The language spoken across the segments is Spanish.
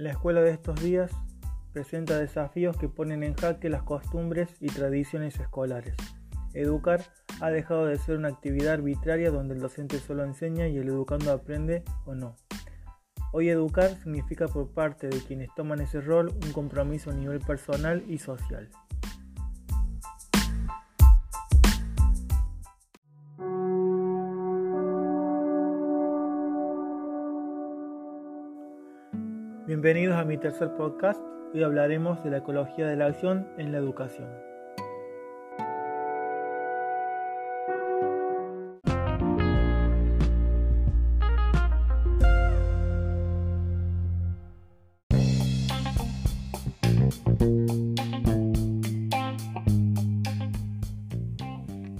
La escuela de estos días presenta desafíos que ponen en jaque las costumbres y tradiciones escolares. Educar ha dejado de ser una actividad arbitraria donde el docente solo enseña y el educando aprende o no. Hoy educar significa por parte de quienes toman ese rol un compromiso a nivel personal y social. Bienvenidos a mi tercer podcast. Hoy hablaremos de la ecología de la acción en la educación.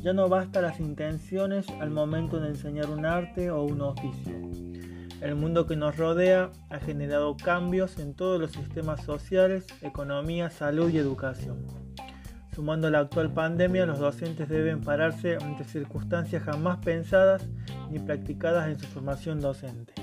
Ya no basta las intenciones al momento de enseñar un arte o un oficio el mundo que nos rodea ha generado cambios en todos los sistemas sociales, economía, salud y educación. Sumando la actual pandemia, los docentes deben pararse ante circunstancias jamás pensadas ni practicadas en su formación docente.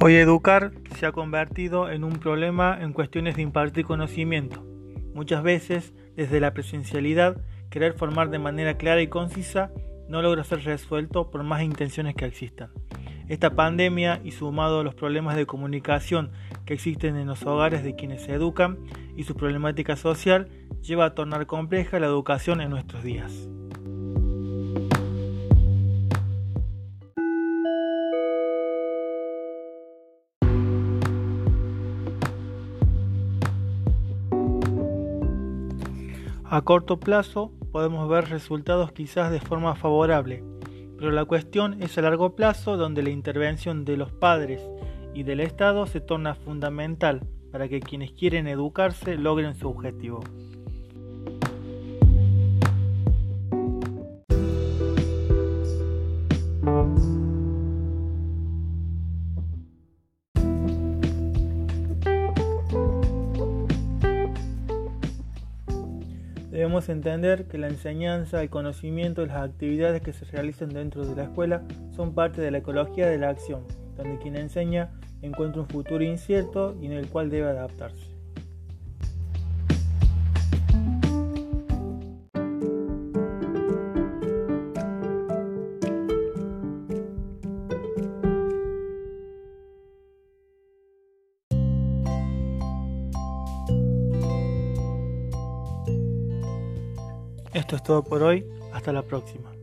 Hoy educar se ha convertido en un problema en cuestiones de impartir conocimiento. Muchas veces, desde la presencialidad, querer formar de manera clara y concisa no logra ser resuelto por más intenciones que existan. Esta pandemia y sumado a los problemas de comunicación que existen en los hogares de quienes se educan y su problemática social lleva a tornar compleja la educación en nuestros días. A corto plazo podemos ver resultados quizás de forma favorable, pero la cuestión es a largo plazo donde la intervención de los padres y del Estado se torna fundamental para que quienes quieren educarse logren su objetivo. Debemos entender que la enseñanza, el conocimiento y las actividades que se realizan dentro de la escuela son parte de la ecología de la acción, donde quien enseña encuentra un futuro incierto y en el cual debe adaptarse. Esto es todo por hoy, hasta la próxima.